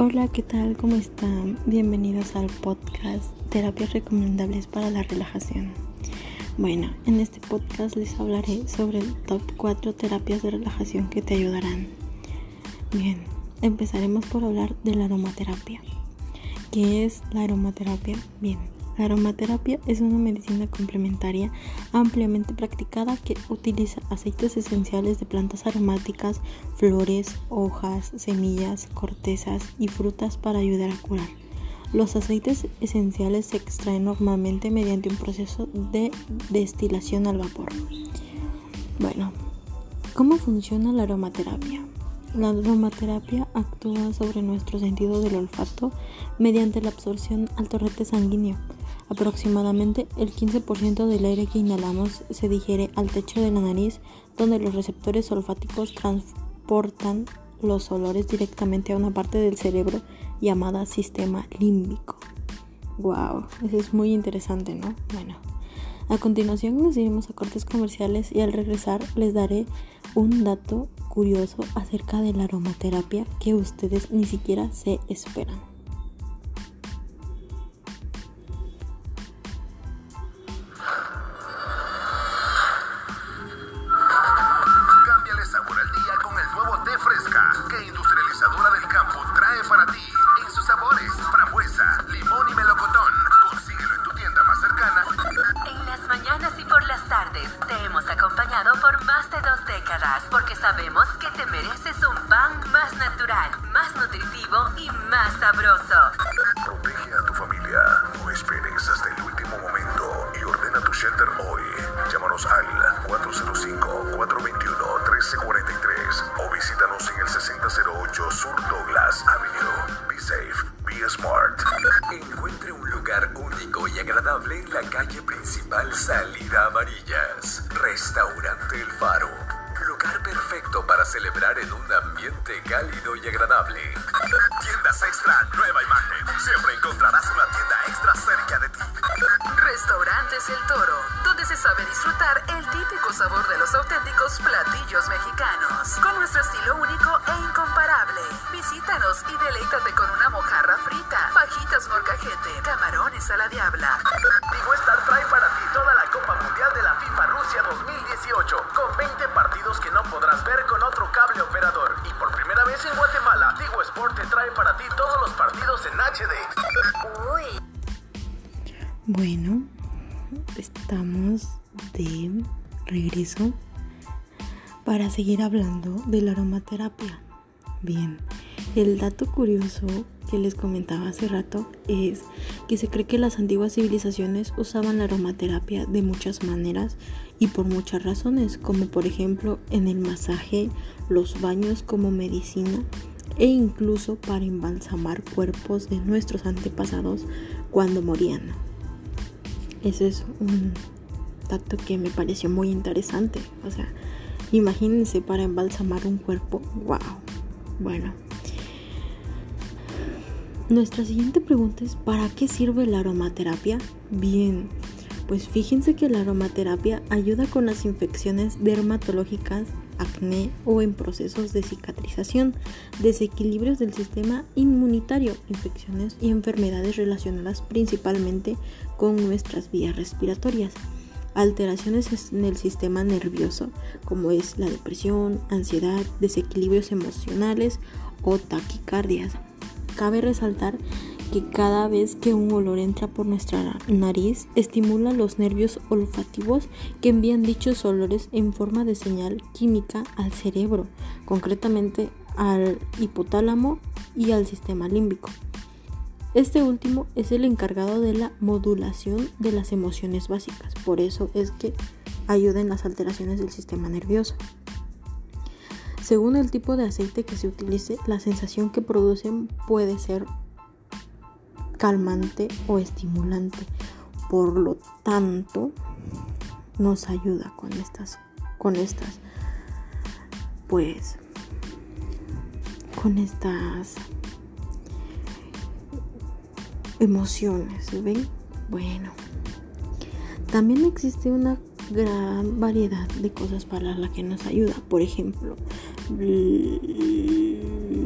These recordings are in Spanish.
Hola, ¿qué tal? ¿Cómo están? Bienvenidos al podcast Terapias Recomendables para la Relajación. Bueno, en este podcast les hablaré sobre el top 4 terapias de relajación que te ayudarán. Bien, empezaremos por hablar de la aromaterapia. ¿Qué es la aromaterapia? Bien, la aromaterapia es una medicina complementaria ampliamente practicada que utiliza aceites esenciales de plantas aromáticas, flores, hojas, semillas, cortezas y frutas para ayudar a curar. Los aceites esenciales se extraen normalmente mediante un proceso de destilación al vapor. Bueno, ¿cómo funciona la aromaterapia? La aromaterapia actúa sobre nuestro sentido del olfato mediante la absorción al torrente sanguíneo Aproximadamente el 15% del aire que inhalamos se digiere al techo de la nariz, donde los receptores olfáticos transportan los olores directamente a una parte del cerebro llamada sistema límbico. Wow, eso es muy interesante, ¿no? Bueno, a continuación nos iremos a cortes comerciales y al regresar les daré un dato curioso acerca de la aromaterapia que ustedes ni siquiera se esperan. Protege a tu familia. No esperes hasta el último momento y ordena tu shelter hoy. Llámanos al 405-421-1343 o visítanos en el 6008 Sur Douglas Avenue. Be safe, be smart. Encuentre un lugar único y agradable en la calle principal Salida Amarillas. Restaurante El Faro perfecto para celebrar en un ambiente cálido y agradable. Tiendas Extra, nueva imagen. Siempre encontrarás una tienda extra cerca de ti. Restaurantes El Toro, donde se sabe disfrutar el típico sabor de los auténticos platillos mexicanos, con nuestro estilo único e incomparable. Visítanos y deleítate con una mojarra frita, fajitas morcajete, camarones a la diabla. Digo Star trae para ti toda la Copa Mundial de la FIFA Rusia 2018, con 20 partidos que no podrás ver con otro cable operador. Y por primera vez en Guatemala, Digo Sport te trae para ti todos los partidos en HD. Bueno, estamos de regreso para seguir hablando de la aromaterapia. Bien, el dato curioso que les comentaba hace rato es que se cree que las antiguas civilizaciones usaban la aromaterapia de muchas maneras y por muchas razones, como por ejemplo en el masaje, los baños como medicina e incluso para embalsamar cuerpos de nuestros antepasados cuando morían. Ese es un dato que me pareció muy interesante. O sea, imagínense para embalsamar un cuerpo. ¡Wow! Bueno. Nuestra siguiente pregunta es, ¿para qué sirve la aromaterapia? Bien, pues fíjense que la aromaterapia ayuda con las infecciones dermatológicas acné o en procesos de cicatrización, desequilibrios del sistema inmunitario, infecciones y enfermedades relacionadas principalmente con nuestras vías respiratorias, alteraciones en el sistema nervioso como es la depresión, ansiedad, desequilibrios emocionales o taquicardias. Cabe resaltar que cada vez que un olor entra por nuestra nariz, estimula los nervios olfativos que envían dichos olores en forma de señal química al cerebro, concretamente al hipotálamo y al sistema límbico. Este último es el encargado de la modulación de las emociones básicas, por eso es que ayuda en las alteraciones del sistema nervioso. Según el tipo de aceite que se utilice, la sensación que producen puede ser calmante o estimulante. Por lo tanto, nos ayuda con estas, con estas, pues, con estas emociones, ¿ven? Bueno, también existe una gran variedad de cosas para la que nos ayuda. Por ejemplo,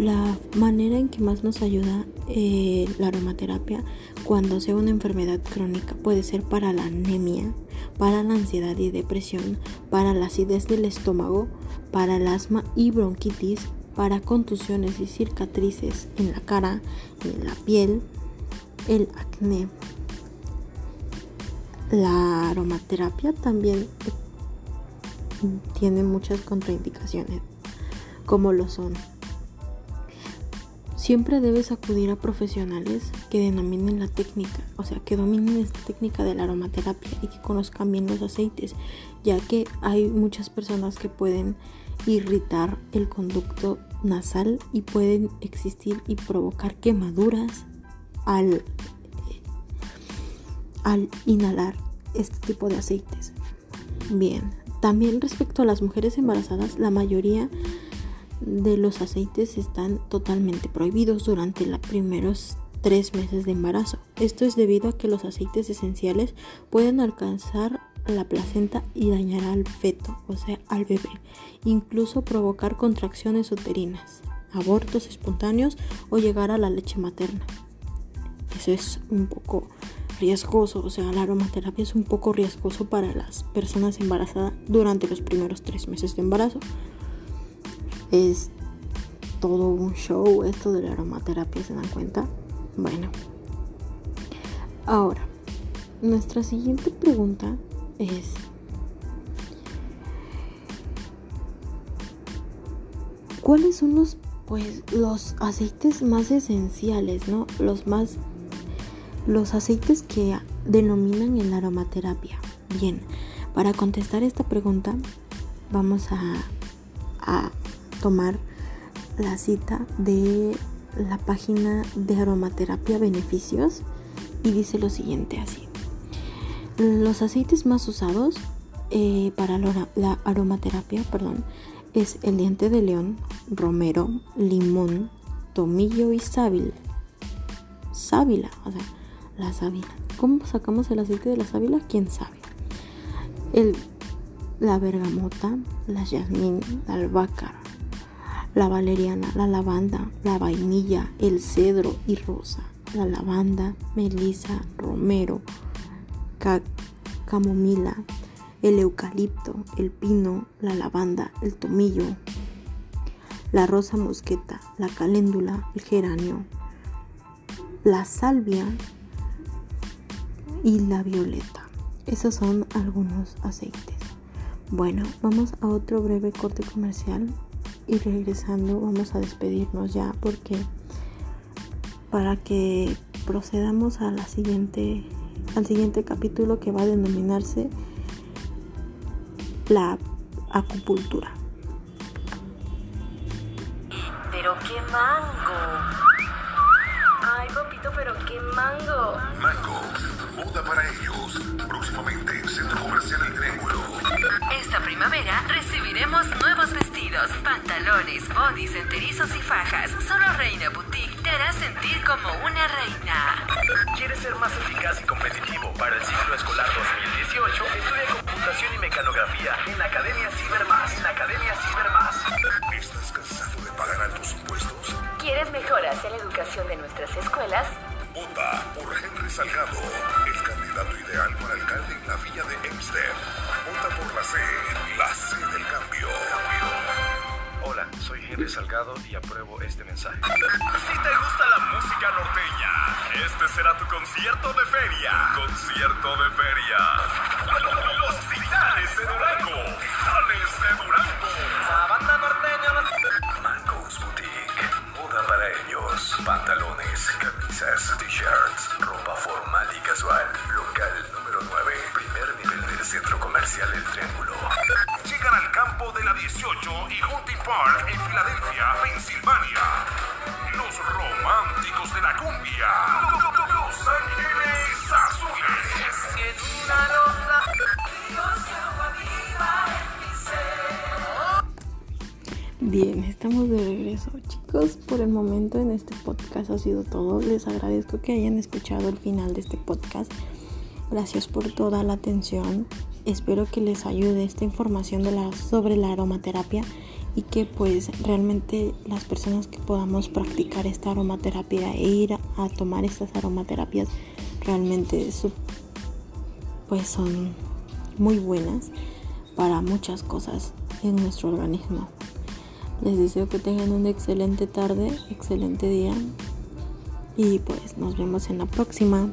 la manera en que más nos ayuda eh, la aromaterapia cuando sea una enfermedad crónica puede ser para la anemia, para la ansiedad y depresión, para la acidez del estómago, para el asma y bronquitis, para contusiones y cicatrices en la cara, en la piel, el acné. La aromaterapia también tiene muchas contraindicaciones, como lo son Siempre debes acudir a profesionales que denominen la técnica, o sea, que dominen esta técnica de la aromaterapia y que conozcan bien los aceites, ya que hay muchas personas que pueden irritar el conducto nasal y pueden existir y provocar quemaduras al, al inhalar este tipo de aceites. Bien, también respecto a las mujeres embarazadas, la mayoría de los aceites están totalmente prohibidos durante los primeros tres meses de embarazo. Esto es debido a que los aceites esenciales pueden alcanzar la placenta y dañar al feto, o sea, al bebé, incluso provocar contracciones uterinas, abortos espontáneos o llegar a la leche materna. Eso es un poco riesgoso, o sea, la aromaterapia es un poco riesgoso para las personas embarazadas durante los primeros tres meses de embarazo es todo un show esto de la aromaterapia, ¿se dan cuenta? Bueno, ahora, nuestra siguiente pregunta es, ¿cuáles son los, pues, los aceites más esenciales, ¿no? Los más, los aceites que denominan en la aromaterapia. Bien, para contestar esta pregunta, vamos a, a tomar la cita de la página de aromaterapia beneficios y dice lo siguiente así. Los aceites más usados eh, para la aromaterapia perdón, es el diente de león, romero, limón, tomillo y sábila. Sábila, o sea, la sábila. ¿Cómo sacamos el aceite de la sábila? ¿Quién sabe? El, la bergamota, la jazmín, la albahaca, la valeriana, la lavanda, la vainilla, el cedro y rosa, la lavanda, melisa, romero, camomila, el eucalipto, el pino, la lavanda, el tomillo, la rosa mosqueta, la caléndula, el geranio, la salvia y la violeta. Esos son algunos aceites. Bueno, vamos a otro breve corte comercial y regresando vamos a despedirnos ya porque para que procedamos a la siguiente al siguiente capítulo que va a denominarse la acupuntura. Pero qué mango. Ay, papito, pero qué mango. Mango, moda para ellos. Próximamente, Centro Comercial El Triángulo. Esta primavera recibiremos nuevos vestidos, pantalones, bodys, enterizos y fajas. Solo Reina Boutique te hará sentir como una reina. ¿Quieres ser más eficaz y competitivo para el ciclo escolar 2018? Estudia computación y mecanografía en la Academia Cibermás. En la Academia Cibermás. ¿Estás cansado de pagar altos impuestos? ¿Quieres mejoras en la educación de nuestras escuelas? Vota por Henry Salgado, el candidato ideal para alcalde en la villa de Hempstead. Vota por la C, la C del cambio. Hola, soy Henry Salgado y apruebo este mensaje. Si te gusta la música norteña, este será tu concierto de feria. Concierto de feria. Y Hunting Park en Filadelfia, Pensilvania. Los románticos de la cumbia. Los Ángeles Azules. Una rosa. Bien, estamos de regreso. Chicos, por el momento en este podcast ha sido todo. Les agradezco que hayan escuchado el final de este podcast. Gracias por toda la atención. Espero que les ayude esta información de la, sobre la aromaterapia y que pues realmente las personas que podamos practicar esta aromaterapia e ir a, tomar estas aromaterapias realmente pues son muy buenas para muchas cosas en nuestro organismo. Les deseo que tengan una excelente tarde, excelente día y pues nos vemos en la próxima.